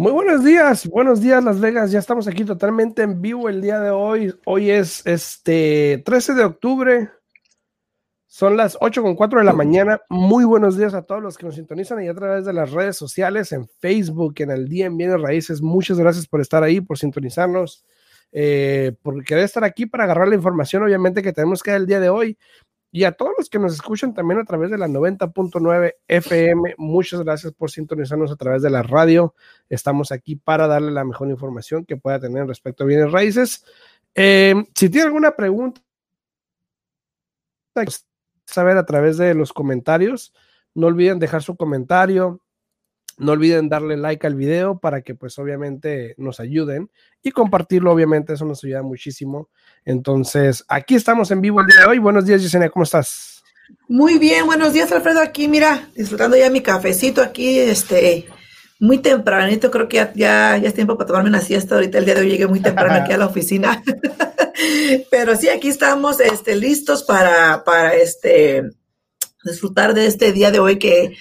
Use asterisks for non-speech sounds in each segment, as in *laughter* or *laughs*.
Muy buenos días, buenos días Las Vegas, ya estamos aquí totalmente en vivo el día de hoy. Hoy es este 13 de octubre, son las 8 con 4 de la mañana. Muy buenos días a todos los que nos sintonizan y a través de las redes sociales, en Facebook, en el día en Bienes Raíces. Muchas gracias por estar ahí, por sintonizarnos, eh, por querer estar aquí para agarrar la información, obviamente, que tenemos que dar el día de hoy. Y a todos los que nos escuchan también a través de la 90.9 FM, muchas gracias por sintonizarnos a través de la radio. Estamos aquí para darle la mejor información que pueda tener respecto a bienes raíces. Eh, si tiene alguna pregunta, saber a través de los comentarios. No olviden dejar su comentario. No olviden darle like al video para que pues obviamente nos ayuden y compartirlo, obviamente eso nos ayuda muchísimo entonces, aquí estamos en vivo el día de hoy. Buenos días, Yesenia, ¿cómo estás? Muy bien, buenos días, Alfredo. Aquí, mira, disfrutando ya mi cafecito aquí, este, muy tempranito. Creo que ya, ya, es tiempo para tomarme una siesta. Ahorita el día de hoy llegué muy temprano aquí a la oficina. *laughs* Pero sí, aquí estamos, este, listos para, para, este, disfrutar de este día de hoy que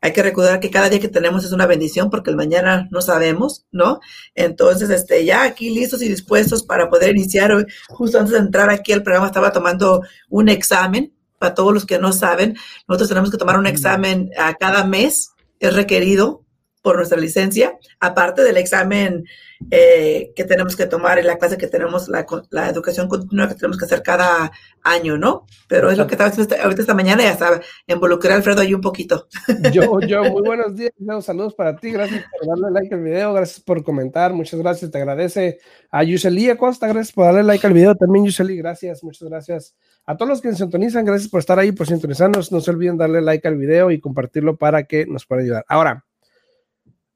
hay que recordar que cada día que tenemos es una bendición porque el mañana no sabemos, ¿no? Entonces, este, ya aquí listos y dispuestos para poder iniciar. Hoy, justo antes de entrar aquí al programa estaba tomando un examen. Para todos los que no saben, nosotros tenemos que tomar un examen a cada mes, es requerido por nuestra licencia, aparte del examen eh, que tenemos que tomar en la clase que tenemos, la, la, educación continua que tenemos que hacer cada año, ¿no? Pero es lo que estaba haciendo ahorita esta mañana, ya estaba, involucré a Alfredo ahí un poquito. Yo, yo, muy buenos días, saludos para ti, gracias por darle like al video, gracias por comentar, muchas gracias, te agradece a Yuseli Acosta, gracias por darle like al video, también Yuseli, gracias, muchas gracias. A todos los que nos sintonizan, gracias por estar ahí, por sintonizarnos, no se olviden darle like al video y compartirlo para que nos pueda ayudar. Ahora,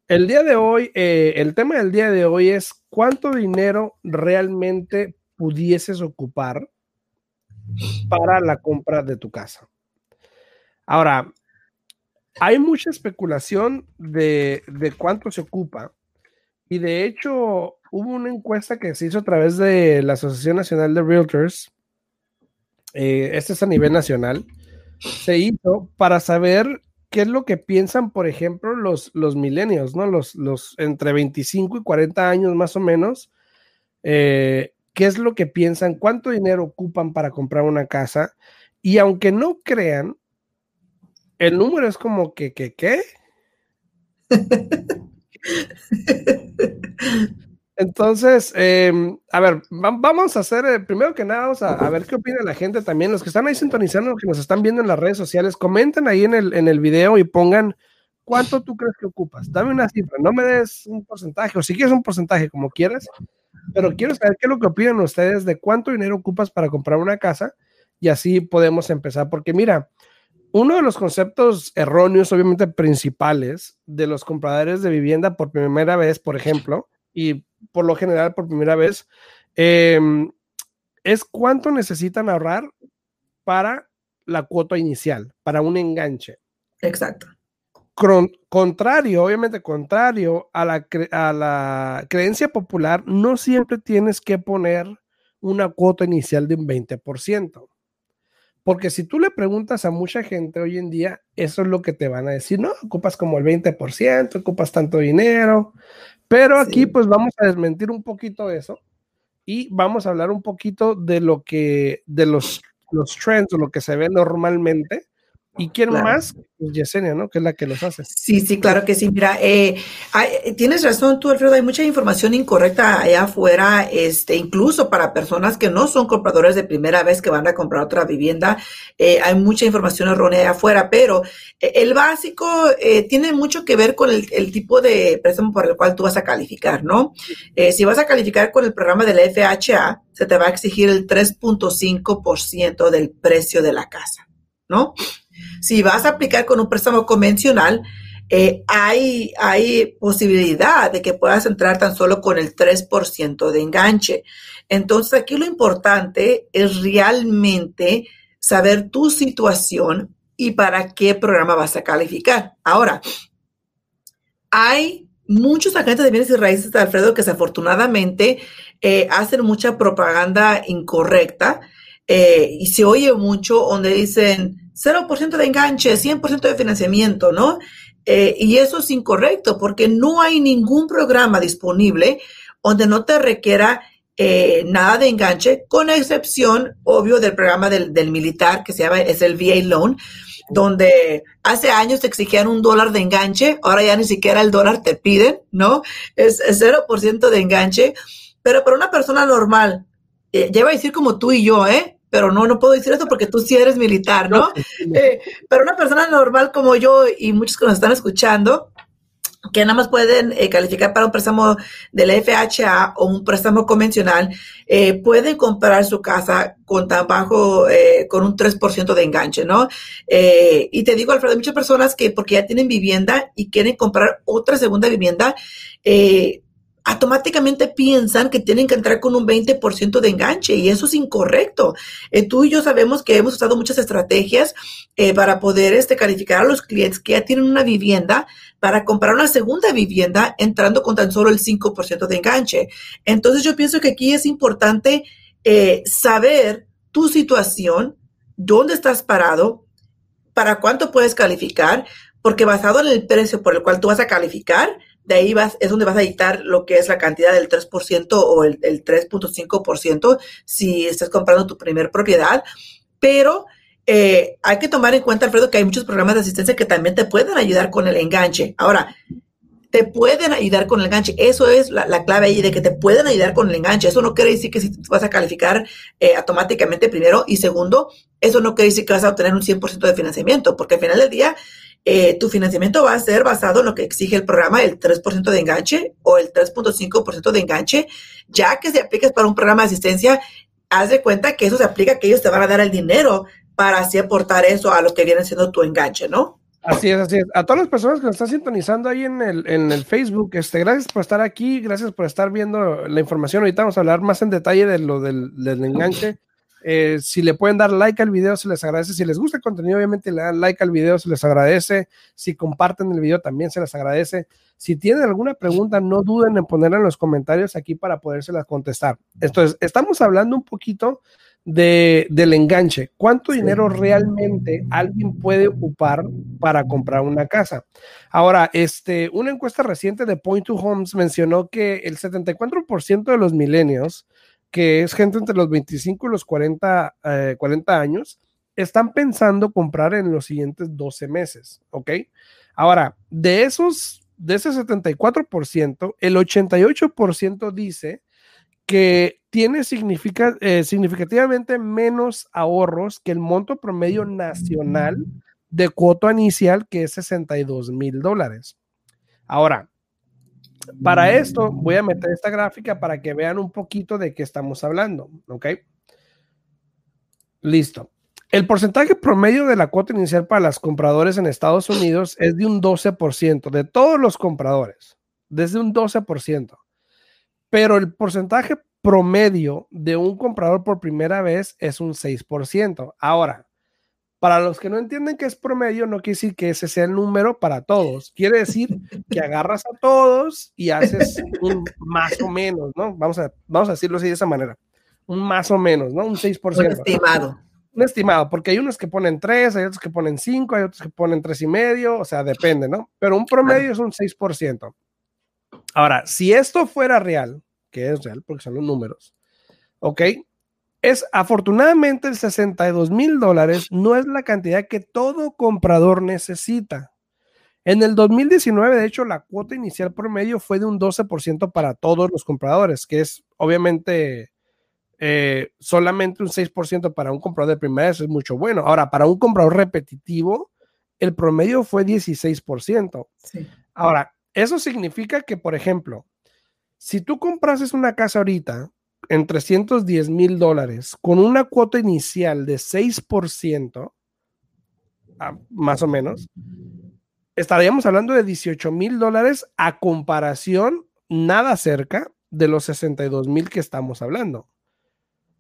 el día de hoy, eh, el tema del día de hoy es cuánto dinero realmente pudieses ocupar para la compra de tu casa. Ahora, hay mucha especulación de, cuánto se ocupa y de hecho hubo una encuesta que se hizo a través de la Asociación Nacional de Realtors, este es a nivel nacional, se hizo para saber qué es lo que piensan, por ejemplo, los, los milenios, ¿no? Los, los entre 25 y 40 años más o menos. Eh, ¿Qué es lo que piensan? ¿Cuánto dinero ocupan para comprar una casa? Y aunque no crean, el número es como que, que, ¿qué? *laughs* Entonces, em, a ver, vamos a hacer, eh, primero que nada, vamos a, ver qué opina la gente también. Los que están ahí sintonizando, los que nos están viendo en las redes sociales, comenten ahí en el, en el video y pongan cuánto tú crees que ocupas. Dame una cifra, no me des un porcentaje, o si quieres un porcentaje, como quieras, pero quiero saber qué es lo que opinan ustedes de cuánto dinero ocupas para comprar una casa y así podemos empezar. Porque mira, uno de los conceptos erróneos, obviamente principales, de los compradores de vivienda por primera vez, por ejemplo, y por lo general por primera vez, em, es cuánto necesitan ahorrar para la cuota inicial, para un enganche. Exacto. contrario, obviamente contrario a la, a la creencia popular, no siempre tienes que poner una cuota inicial de un 20%. Porque si tú le preguntas a mucha gente hoy en día, eso es lo que te van a decir, no, ocupas como el 20%, ocupas tanto dinero, pero aquí pues vamos a desmentir un poquito eso y vamos a hablar un poquito de lo que, de los, los trends o lo que se ve normalmente ¿Y quién más? Pues Yesenia, ¿no? Que es la que los hace. Sí, sí, claro que sí. Mira, eh, tienes razón tú, Alfredo, hay mucha información incorrecta allá afuera, este, incluso para personas que no son compradores de primera vez que van a comprar otra vivienda, eh, hay mucha información errónea allá afuera, pero eh, el básico tiene mucho que ver con el, el, tipo de préstamo por el cual tú vas a calificar, ¿no? si vas a calificar con el programa de la FHA, se te va a exigir el 3.5% del precio de la casa, ¿no? Si vas a aplicar con un préstamo convencional, eh, hay, hay posibilidad de que puedas entrar tan solo con el 3% de enganche. Entonces aquí lo importante es realmente saber tu situación y para qué programa vas a calificar. Ahora, hay muchos agentes de bienes y raíces Alfredo que desafortunadamente eh, hacen mucha propaganda incorrecta eh, y se oye mucho donde dicen 0% de enganche, 100% de financiamiento, ¿no? Eh, y eso es incorrecto porque no hay ningún programa disponible donde no te requiera nada de enganche, con excepción, obvio, del programa del, del, militar que se llama, es el VA Loan, donde hace años te exigían un dólar de enganche, ahora ya ni siquiera el dólar te piden, ¿no? Es, 0% de enganche, pero para una persona normal, eh, iba a decir como tú y yo, ¿eh? Pero no, no puedo decir eso porque tú sí eres militar, ¿no? Eh, pero una persona normal como yo y muchos que nos están escuchando, que nada más pueden eh, calificar para un préstamo del FHA o un préstamo convencional, eh, pueden comprar su casa con tan bajo, eh, con un 3% de enganche, ¿no? y te digo, Alfredo, hay muchas personas que porque ya tienen vivienda y quieren comprar otra segunda vivienda, automáticamente piensan que tienen que entrar con un 20% de enganche y eso es incorrecto. Eh, tú y yo sabemos que hemos usado muchas estrategias eh, para poder este, calificar a los clientes que ya tienen una vivienda para comprar una segunda vivienda entrando con tan solo el 5% de enganche. Entonces yo pienso que aquí es importante eh, saber tu situación, dónde estás parado, para cuánto puedes calificar, porque basado en el precio por el cual tú vas a calificar, de ahí vas, es donde vas a dictar lo que es la cantidad del 3% o el, el 3.5% si estás comprando tu primer propiedad. Pero eh, hay que tomar en cuenta, Alfredo, que hay muchos programas de asistencia que también te pueden ayudar con el enganche. Ahora, te pueden ayudar con el enganche. Eso es la, clave ahí de que te pueden ayudar con el enganche. Eso no quiere decir que si vas a calificar eh, automáticamente primero y segundo, eso no quiere decir que vas a obtener un 100% de financiamiento, porque al final del día eh, tu financiamiento va a ser basado en lo que exige el programa, el 3% de enganche o el 3.5% de enganche, ya que se apliques para un programa de asistencia, haz de cuenta que eso se aplica que ellos te van a dar el dinero para así aportar eso a lo que viene siendo tu enganche, ¿no? Así es, así es. A todas las personas que nos están sintonizando ahí en el, en el Facebook, este, gracias por estar aquí, gracias por estar viendo la información. Ahorita vamos a hablar más en detalle de lo del, del enganche. Eh, si le pueden dar like al video, se les agradece. Si les gusta el contenido, obviamente le dan like al video, se les agradece. Si comparten el video, también se les agradece. Si tienen alguna pregunta, no duden en ponerla en los comentarios aquí para podérselas contestar. Entonces, estamos hablando un poquito de, del enganche. ¿Cuánto dinero realmente alguien puede ocupar para comprar una casa? Ahora, este, una encuesta reciente de Point to Homes mencionó que el 74% de los milenios que es gente entre los 25 y los 40, 40 eh, años, están pensando comprar en los siguientes 12 meses, ¿ok? Ahora, de esos, de ese 74%, el 88% dice que tiene significa, eh, significativamente menos ahorros que el monto promedio nacional de cuota inicial, que es 62 mil dólares. Ahora, para esto voy a meter esta gráfica para que vean un poquito de qué estamos hablando, ¿ok? Listo. El porcentaje promedio de la cuota inicial para los compradores en Estados Unidos es de un 12%, de todos los compradores, desde un 12%. Pero el porcentaje promedio de un comprador por primera vez es un 6%. Ahora, para los que no entienden qué es promedio, no quiere decir que ese sea el número para todos. Quiere decir que agarras a todos y haces un más o menos, ¿no? Vamos a, vamos a decirlo así de esa manera. Un más o menos, ¿no? Un 6%. Un estimado. Un estimado, porque hay unos que ponen 3, hay otros que ponen 5, hay otros que ponen tres y medio, o sea, depende, ¿no? Pero un promedio es un 6%. Ahora, si esto fuera real, que es real porque son los números, ¿ok? Es afortunadamente el 62 mil dólares no es la cantidad que todo comprador necesita. En el 2019, de hecho, la cuota inicial promedio fue de un 12% para todos los compradores, que es obviamente eh, solamente un 6% para un comprador de primera vez, es mucho bueno. Ahora, para un comprador repetitivo, el promedio fue 16%. Ahora, eso significa que, por ejemplo, si tú comprases una casa ahorita en 310 mil dólares con una cuota inicial de 6%, ah, más o menos, estaríamos hablando de 18 mil dólares a comparación nada cerca de los 62 mil que estamos hablando.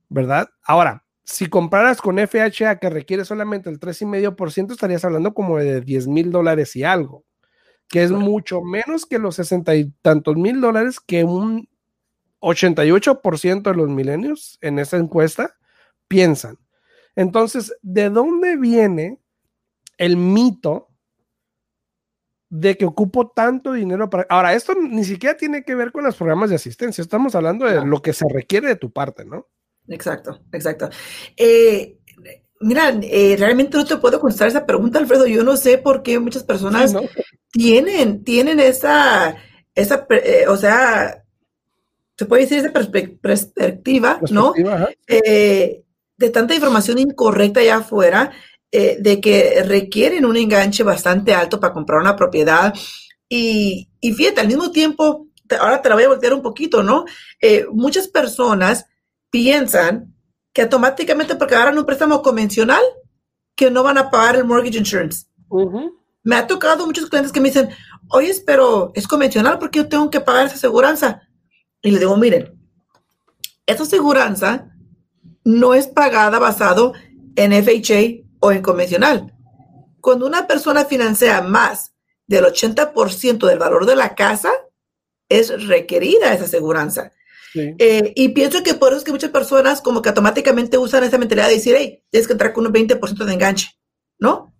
¿Verdad? Ahora, si compraras con FHA que requiere solamente el 3,5%, estarías hablando como de 10 mil dólares y algo, que es mucho menos que los 60 y tantos mil dólares que un 88% de los milenios en esa encuesta piensan. Entonces, ¿de dónde viene el mito de que ocupo tanto dinero para... Ahora, esto ni siquiera tiene que ver con los programas de asistencia, estamos hablando de lo que se requiere de tu parte, ¿no? Exacto, exacto. Eh, mira, eh, realmente no te puedo contestar esa pregunta, Alfredo. Yo no sé por qué muchas personas tienen, tienen esa, esa, eh, o sea, se puede decir esa perspectiva, ¿no? de tanta información incorrecta allá afuera eh, de que requieren un enganche bastante alto para comprar una propiedad. Y, y fíjate, al mismo tiempo, ahora te la voy a voltear un poquito, ¿no? Eh, muchas personas piensan que automáticamente porque agarran un préstamo convencional, que no van a pagar el mortgage insurance. Me ha tocado muchos clientes que me dicen, oye, pero es convencional porque yo tengo que pagar esa aseguranza. Y le digo, miren, esa aseguranza no es pagada basado en FHA o en convencional. Cuando una persona financia más del 80% del valor de la casa, es requerida esa aseguranza. Eh, y pienso que por eso es que muchas personas como que automáticamente usan esa mentalidad de decir, hey, tienes que entrar con un 20% de enganche, ¿no?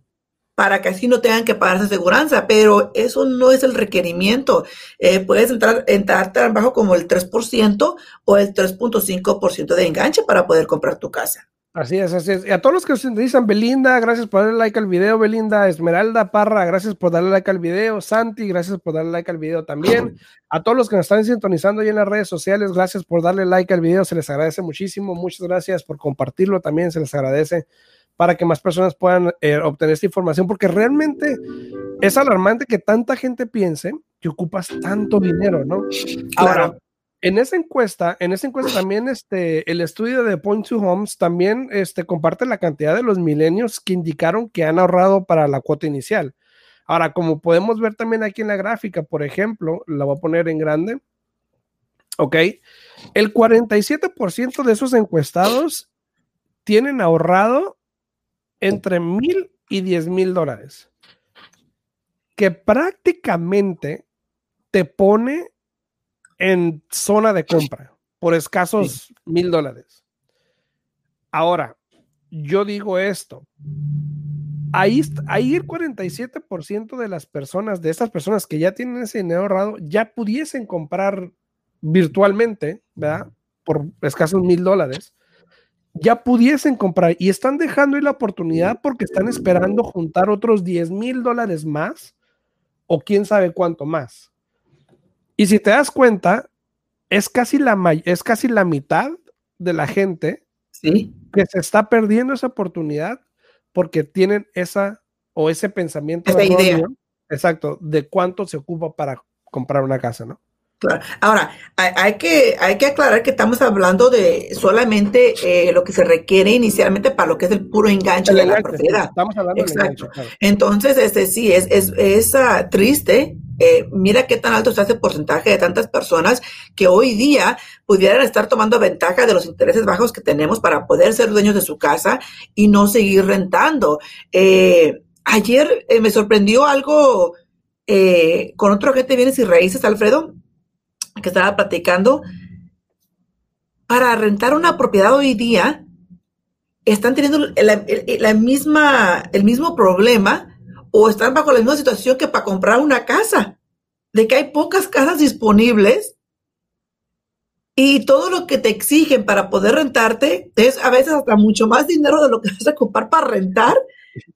Para que así no tengan que pagar esa aseguranza, pero eso no es el requerimiento. Eh, puedes entrar, entrar tan bajo como el 3% o el 3.5% de enganche para poder comprar tu casa. Así es, así es. Y a todos los que nos dicen Belinda, gracias por darle like al video, Belinda, Esmeralda Parra, gracias por darle like al video, Santi, gracias por darle like al video también. A todos los que nos están sintonizando ahí en las redes sociales, gracias por darle like al video, se les agradece muchísimo. Muchas gracias por compartirlo también, se les agradece para que más personas puedan eh, obtener esta información, porque realmente es alarmante que tanta gente piense que ocupas tanto dinero, ¿no? Ahora, en esa encuesta, en esa encuesta también este, el estudio de Point to Homes también este, comparte la cantidad de los milenios que indicaron que han ahorrado para la cuota inicial. Ahora, como podemos ver también aquí en la gráfica, por ejemplo, la voy a poner en grande. Ok, el 47% de esos encuestados tienen ahorrado entre mil y diez mil dólares, que prácticamente te pone en zona de compra por escasos mil dólares. Ahora, yo digo esto. Ahí, ahí el 47% de las personas, de esas personas que ya tienen ese dinero ahorrado, ya pudiesen comprar virtualmente, ¿verdad? Por escasos mil dólares, ya pudiesen comprar y están dejando ahí la oportunidad porque están esperando juntar otros 10 mil dólares más o quién sabe cuánto más. Y si te das cuenta, es casi la, es casi la mitad de la gente que se está perdiendo esa oportunidad porque tienen esa o ese pensamiento. Esa idea. Exacto, de cuánto se ocupa para comprar una casa, ¿no? Claro. Ahora, hay, que, hay que aclarar que estamos hablando de solamente eh, lo que se requiere inicialmente para lo que es el puro enganche de la propiedad. Estamos hablando Exacto. Entonces, este sí, es, es, es uh, triste. Eh, mira qué tan alto está ese porcentaje de tantas personas que hoy día pudieran estar tomando ventaja de los intereses bajos que tenemos para poder ser dueños de su casa y no seguir rentando. Eh, ayer me sorprendió algo con otro agente de bienes y raíces, Alfredo que estaba platicando, para rentar una propiedad hoy día, están teniendo la, misma, el mismo problema o están bajo la misma situación que para comprar una casa, de que hay pocas casas disponibles y todo lo que te exigen para poder rentarte es a veces hasta mucho más dinero de lo que vas a ocupar para rentar,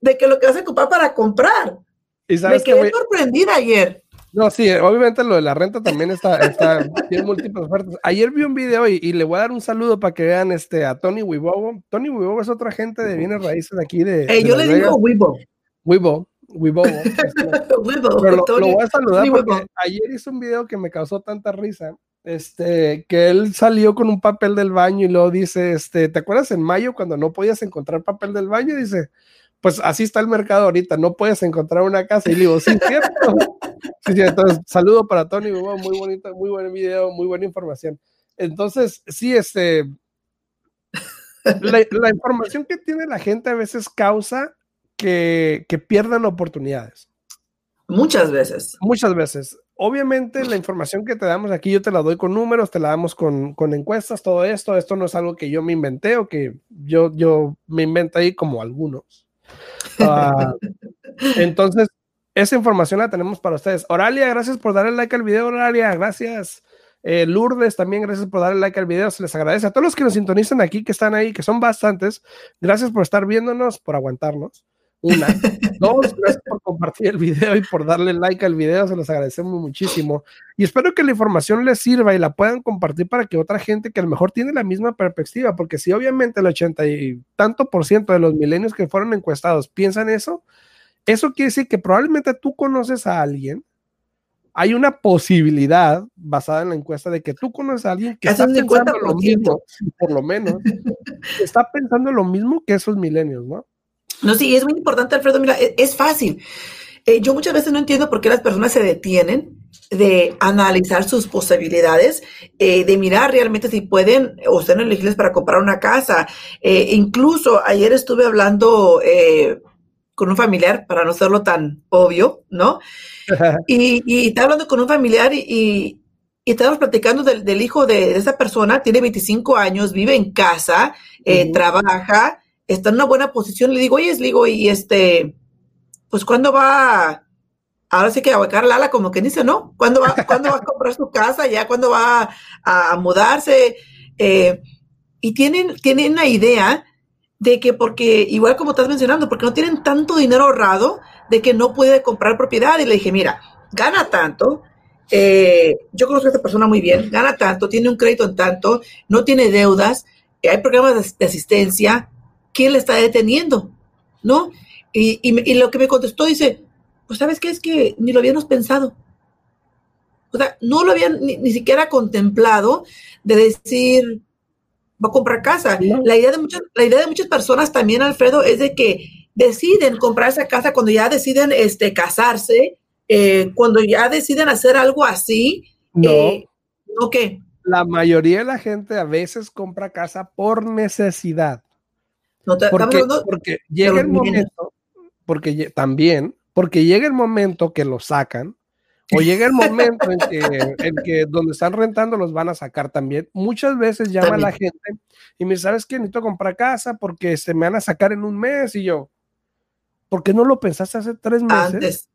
de que lo que vas a ocupar para comprar. ¿Y Me quedé sorprendida ayer. No, sí, obviamente lo de la renta también está, está tiene múltiples ofertas. Ayer vi un video y, le voy a dar un saludo para que vean este, a Tony Wibowo. Tony Wibowo es otra gente de bienes raíces de aquí de. yo le digo Wibo. Wibo, Wibowo. *laughs* lo, voy a saludar porque ayer hizo un video que me causó tanta risa. Este, que él salió con un papel del baño y luego dice, este, ¿te acuerdas en mayo cuando no podías encontrar papel del baño? Dice, pues así está el mercado ahorita, no puedes encontrar una casa. Y le digo, sí, cierto. Sí, sí, entonces, saludo para Tony, muy bonito, muy buen video, muy buena información. Entonces, sí, este, la, información que tiene la gente a veces causa que, que pierdan oportunidades. Muchas veces. Muchas veces. Obviamente la información que te damos aquí yo te la doy con números, te la damos con, con encuestas, todo esto. Esto no es algo que yo me inventé o que yo, yo me invento ahí como algunos. Ah, *laughs* entonces, esa información la tenemos para ustedes. Oralia, gracias por darle like al video, Oralia, gracias. Eh, Lourdes, también gracias por darle like al video, se les agradece. A todos los que nos sintonizan aquí, que están ahí, que son bastantes, gracias por estar viéndonos, por aguantarnos. Una. *laughs* Dos, gracias por compartir el video y por darle like al video, se los agradecemos muchísimo. Y espero que la información les sirva y la puedan compartir para que otra gente que a lo mejor tiene la misma perspectiva, porque si obviamente el 80 y tanto por ciento de los milenios que fueron encuestados piensan eso, eso quiere decir que probablemente tú conoces a alguien hay una posibilidad basada en la encuesta de que tú conoces a alguien que está pensando lo mismo, por lo menos, *laughs* está pensando lo mismo que esos milenios, ¿no? No, sí, es muy importante, Alfredo. Mira, e, es, fácil. Eh, yo muchas veces no entiendo por qué las personas se detienen de analizar sus posibilidades, eh, de mirar realmente si pueden o están elegibles para comprar una casa. Eh, incluso ayer estuve hablando con un familiar, para no serlo tan obvio, ¿no? y, y estaba hablando con un familiar y, y, estábamos platicando del, hijo de, esa persona, tiene 25 años, vive en casa, eh, trabaja, está en una buena posición. Le digo, oye, le digo, y este, pues ¿cuándo va? Ahora sí que a huecar Lala, como que dice, ¿no? ¿Cuándo va, *laughs* ¿cuándo va a comprar su casa? ¿Ya cuándo va a, mudarse? Eh, y tienen, tienen una idea de que porque, igual como estás mencionando, porque no tienen tanto dinero ahorrado de que no puede comprar propiedad. Y le dije, mira, gana tanto, eh, yo conozco a esta persona muy bien, gana tanto, tiene un crédito en tanto, no tiene deudas, eh, hay programas de, asistencia, ¿quién le está deteniendo? ¿No? Y, y, lo que me contestó dice, pues sabes qué es que ni lo habíamos pensado. O sea, no lo habían ni siquiera contemplado de decir, va a comprar casa. La, idea de muchas, la idea de muchas personas también, Alfredo, es de que deciden comprar esa casa cuando ya deciden este, casarse, eh, cuando ya deciden hacer algo así. No. Eh, qué? La mayoría de la gente a veces compra casa por necesidad. No porque, porque llega el momento, porque también, porque llega el momento que lo sacan o llega el momento en que, que donde están rentando los van a sacar también. Muchas veces llama la gente y me dice, ¿sabes qué? Necesito comprar casa porque se me van a sacar en un mes y yo, ¿por qué no lo pensaste hace tres meses? Antes,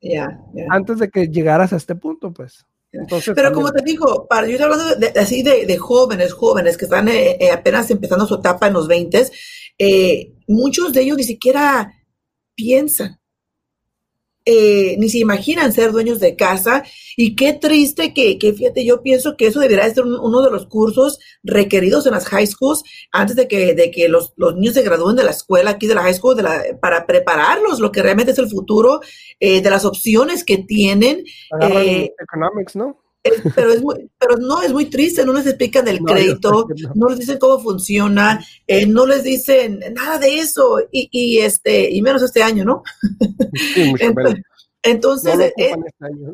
antes de que llegaras a este punto, pues. Entonces, Pero como te digo, para, yo estoy hablando de, así de, jóvenes, jóvenes que están eh, eh, apenas empezando su etapa en los 20, eh, muchos de ellos ni siquiera piensan eh, ni se imaginan ser dueños de casa y qué triste que, que fíjate, yo pienso que eso debería ser uno de los cursos requeridos en las high schools antes de que, de que los, los niños se gradúen de la escuela aquí de la high school de la, para prepararlos lo que realmente es el futuro eh, de las opciones que tienen. Eh, economics, ¿no? Pero, es muy, pero no, es muy triste, no les explican el crédito, no. les dicen cómo funciona, eh, no les dicen nada de eso, y, y, este, y menos este año, ¿no? entonces, eh, este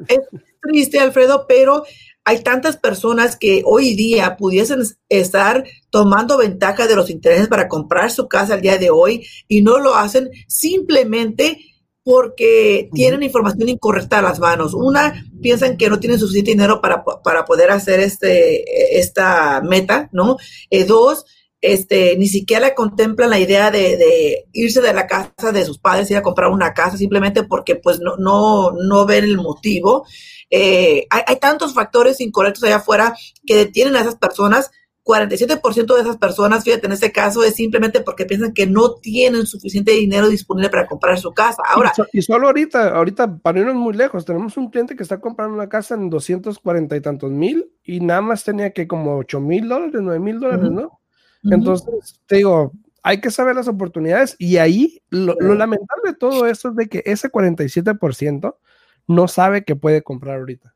es, triste, Alfredo, pero hay tantas personas que hoy día pudiesen estar tomando ventaja de los intereses para comprar su casa al día de hoy y no lo hacen simplemente porque tienen información incorrecta a las manos. Una, piensan que no tienen suficiente dinero para, para poder hacer este, esta meta, ¿no? Eh, dos, este, ni siquiera contemplan la idea de, irse de la casa de sus padres y ir a comprar una casa simplemente porque pues no, no, no ven el motivo. Eh, hay, hay, tantos factores incorrectos allá afuera que detienen a esas personas 47% de esas personas, fíjate, en este caso es simplemente porque piensan que no tienen suficiente dinero disponible para comprar su casa. Ahora, y, solo ahorita, ahorita, para irnos muy lejos, tenemos un cliente que está comprando una casa en 240 y tantos mil y nada más tenía que como 8 mil dólares, 9 mil dólares, ¿no? Entonces, te digo, hay que saber las oportunidades y ahí lo, lo lamentable de todo esto es de que ese 47% no sabe que puede comprar ahorita.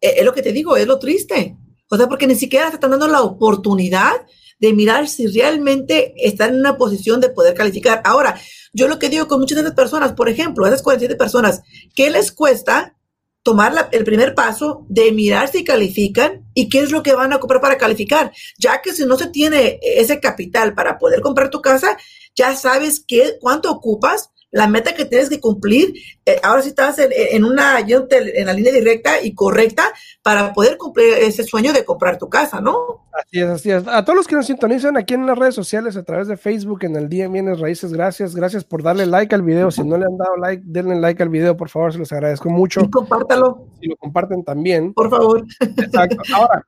Eh, es lo que te digo, es lo triste. O sea, porque ni siquiera se están dando la oportunidad de mirar si realmente están en una posición de poder calificar. Ahora, yo lo que digo con muchas de esas personas, por ejemplo, esas 47 personas, ¿qué les cuesta tomar el primer paso de mirar si califican y qué es lo que van a comprar para calificar? Ya que si no se tiene ese capital para poder comprar tu casa, ya sabes qué, cuánto ocupas, la meta que tienes que cumplir, eh, ahora sí estás en, una, en la línea directa y correcta para poder cumplir ese sueño de comprar tu casa, ¿no? Así es, así es. A todos los que nos sintonizan aquí en las redes sociales, a través de Facebook, en el Día Bienes Raíces, gracias, gracias por darle like al video. Si no le han dado like, denle like al video, por favor, se los agradezco mucho. Y compártalo. Si lo comparten también. Por favor. Exacto. Ahora,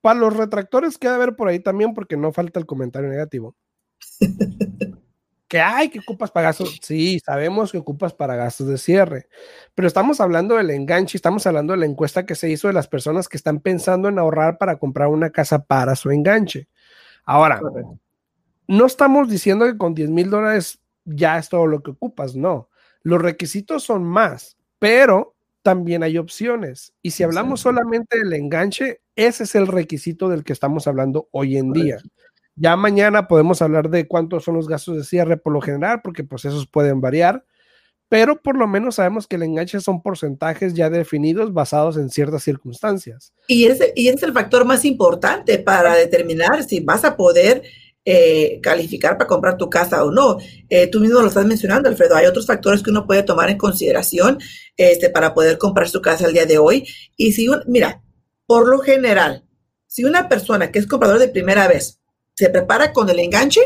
para los retractores queda ver por ahí también, porque no falta el comentario negativo. *laughs* que hay que ocupas para gastos. Sí, sabemos que ocupas para gastos de cierre, pero estamos hablando del enganche, estamos hablando de la encuesta que se hizo de las personas que están pensando en ahorrar para comprar una casa para su enganche. Ahora, no estamos diciendo que con 10 mil dólares ya es todo lo que ocupas, no. Los requisitos son más, pero también hay opciones. Y si hablamos solamente del enganche, ese es el requisito del que estamos hablando hoy en día. Ya mañana podemos hablar de cuántos son los gastos de cierre por lo general, porque pues esos pueden variar, pero por lo menos sabemos que el enganche son porcentajes ya definidos basados en ciertas circunstancias. Y ese, y es el factor más importante para determinar si vas a poder eh, calificar para comprar tu casa o no. Eh, tú mismo lo estás mencionando, Alfredo. Hay otros factores que uno puede tomar en consideración este, para poder comprar su casa el día de hoy. Y si, mira, por lo general, si una persona que es comprador de primera vez se prepara con el enganche,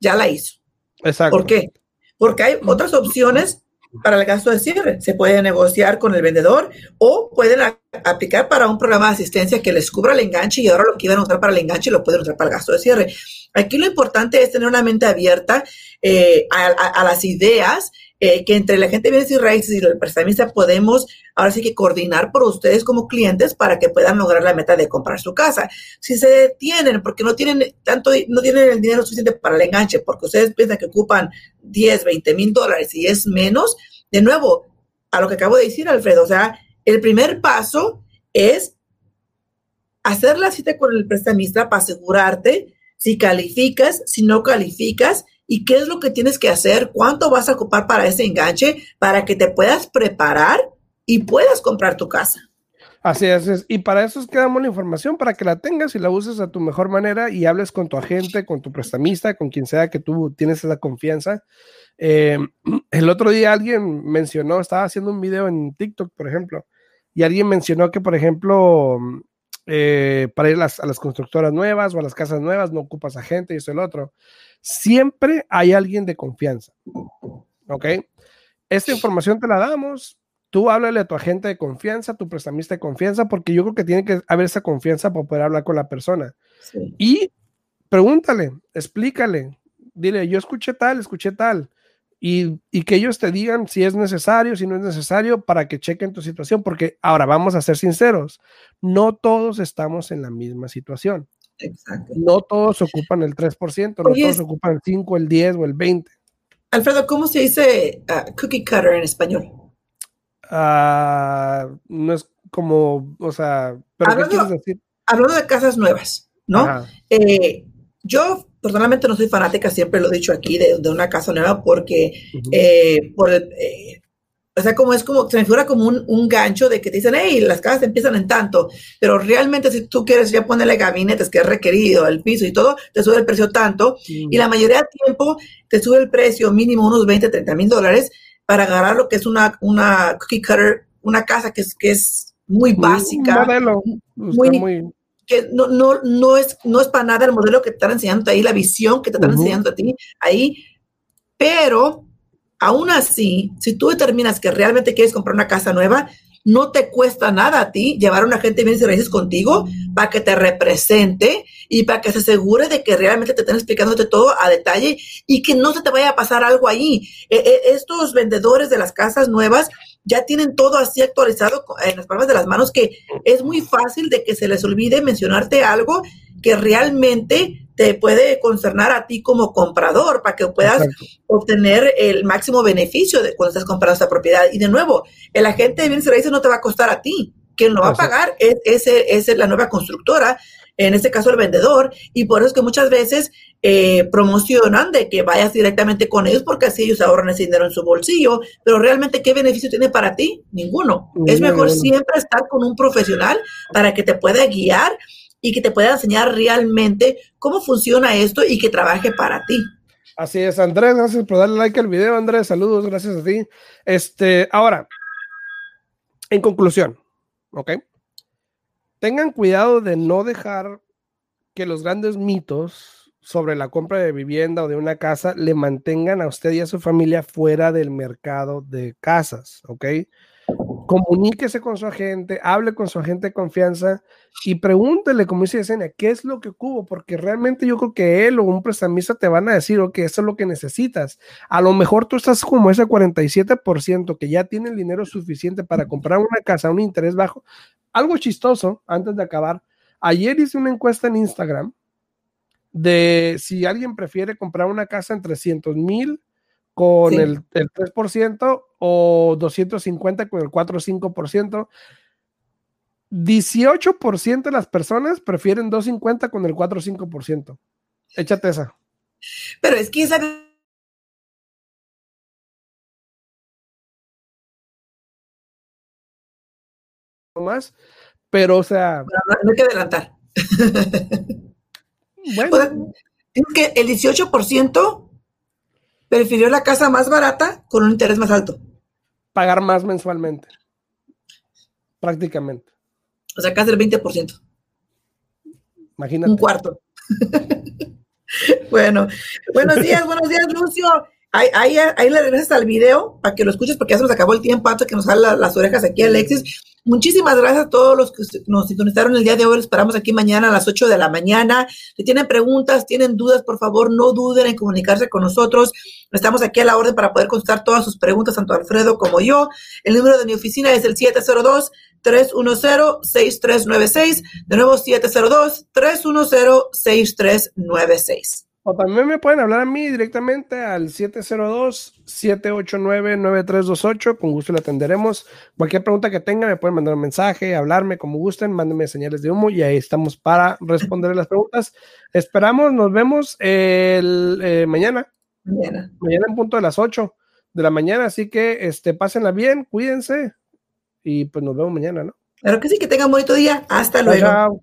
ya la hizo. Exacto. ¿Por qué? Porque hay otras opciones para el gasto de cierre. Se puede negociar con el vendedor o pueden aplicar para un programa de asistencia que les cubra el enganche y ahora lo que iban a usar para el enganche lo pueden usar para el gasto de cierre. Aquí lo importante es tener una mente abierta eh, a, las ideas eh, que entre la gente de bienes y raíces y el prestamista podemos ahora sí que coordinar por ustedes como clientes para que puedan lograr la meta de comprar su casa. Si se detienen porque no tienen tanto, no tienen el dinero suficiente para el enganche, porque ustedes piensan que ocupan 10, 20 mil dólares y es menos, de nuevo, a lo que acabo de decir, Alfredo, o sea, el primer paso es hacer la cita con el prestamista para asegurarte si calificas, si no calificas y qué es lo que tienes que hacer, cuánto vas a ocupar para ese enganche para que te puedas preparar y puedas comprar tu casa. Así es, y para eso es que damos la información, para que la tengas y la uses a tu mejor manera y hables con tu agente, con tu prestamista, con quien sea que tú tienes esa confianza. Eh, *clears throat* el otro día alguien mencionó, estaba haciendo un video en TikTok, por ejemplo, y alguien mencionó que, por ejemplo, eh, para ir a las, a las, constructoras nuevas o a las casas nuevas no ocupas agente y eso el otro siempre hay alguien de confianza. ¿Ok? Esta información te la damos. Tú háblale a tu agente de confianza, tu prestamista de confianza, porque yo creo que tiene que haber esa confianza para poder hablar con la persona. Y pregúntale, explícale, dile, yo escuché tal, escuché tal. Y, y, que ellos te digan si es necesario, si no es necesario, para que chequen tu situación, porque ahora vamos a ser sinceros, no todos estamos en la misma situación. Exacto. No todos ocupan el 3%, no todos ocupan el 5, el 10 o el 20. Alfredo, ¿cómo se dice uh, cookie cutter en español? Uh, no es como, o sea, ¿pero hablando, qué quieres decir? Hablando de casas nuevas, ¿no? Eh, yo personalmente no soy fanática, siempre lo he dicho aquí, de, de una casa nueva porque uh -huh. eh, por el, eh, o sea, como es como, se me figura como un, un, gancho de que te dicen, hey, las casas empiezan en tanto, pero realmente si tú quieres ya ponerle gabinetes que es requerido, el piso y todo, te sube el precio tanto, sí. y la mayoría del tiempo te sube el precio mínimo unos 20, 30 mil dólares para agarrar lo que es una, una cookie cutter, una casa que es, que es muy básica. Un modelo. Muy, muy, que no, no, no, es, no es para nada el modelo que te están enseñando ahí, la visión que te están uh -huh. enseñando a ti ahí, pero Aún así, si tú determinas que realmente quieres comprar una casa nueva, no te cuesta nada a ti llevar a un agente de bienes y raíces contigo para que te represente y para que se asegure de que realmente te estén explicándote todo a detalle y que no se te vaya a pasar algo ahí. Eh, eh, estos vendedores de las casas nuevas ya tienen todo así actualizado en las palmas de las manos que es muy fácil de que se les olvide mencionarte algo que realmente te puede concernar a ti como comprador para que puedas Exacto. obtener el máximo beneficio de cuando estás comprando esta propiedad. Y de nuevo, el agente de bienes raíces no te va a costar a ti. Quien lo va a pagar es, es, es, la nueva constructora en este caso el vendedor, y por eso es que muchas veces eh, promocionan de que vayas directamente con ellos porque así ellos ahorran ese dinero en su bolsillo, pero realmente ¿qué beneficio tiene para ti? Ninguno. es mejor siempre estar con un profesional para que te pueda guiar y que te pueda enseñar realmente cómo funciona esto y que trabaje para ti. Así es, Andrés, gracias por darle like al video, Andrés, saludos, gracias a ti. Este, ahora, en conclusión, ¿ok? Tengan cuidado de no dejar que los grandes mitos sobre la compra de vivienda o de una casa le mantengan a usted y a su familia fuera del mercado de casas, ¿ok? Comuníquese con su agente, hable con su agente de confianza y pregúntele, como dice Yesenia, qué es lo que ocupo, porque realmente yo creo que él o un prestamista te van a decir, ok, eso es lo que necesitas. A lo mejor tú estás como ese 47% que ya tiene el dinero suficiente para comprar una casa a un interés bajo. Algo chistoso, antes de acabar, ayer hice una encuesta en Instagram de si alguien prefiere comprar una casa en 300 mil con el, el, 3% o 250 con el 4 o 5%. 18% de las personas prefieren 250 con el 4 o 5%. Échate esa. Pero es que esa más, pero o sea... No, hay que adelantar. bueno. es que el 18% prefirió la casa más barata con un interés más alto. Pagar más mensualmente. Prácticamente. O sea, casi el 20%. Imagínate. Un cuarto. bueno, buenos días, buenos días, Lucio. Ahí, ahí, ahí, le regresas al video para que lo escuches porque ya se nos acabó el tiempo antes que nos salgan las orejas aquí, Alexis. Muchísimas gracias a todos los que nos sintonizaron el día de hoy. Los esperamos aquí mañana a las 8 de la mañana. Si tienen preguntas, tienen dudas, por favor, no duden en comunicarse con nosotros. Estamos aquí a la orden para poder contestar todas sus preguntas, tanto Alfredo como yo. El número de mi oficina es el 702-310-6396. De nuevo, 702-310-6396. O también me pueden hablar a mí directamente al 702-789-9328. Con gusto le atenderemos. Cualquier pregunta que tenga, me pueden mandar un mensaje, hablarme como gusten, mándenme señales de humo y ahí estamos para responder las preguntas. Esperamos, nos vemos el eh, mañana. Mañana. Mañana en punto de las 8 de la mañana. Así que este, pásenla bien, cuídense y pues nos vemos mañana, ¿no? Claro que sí, que tengan bonito día. Hasta luego. Chao.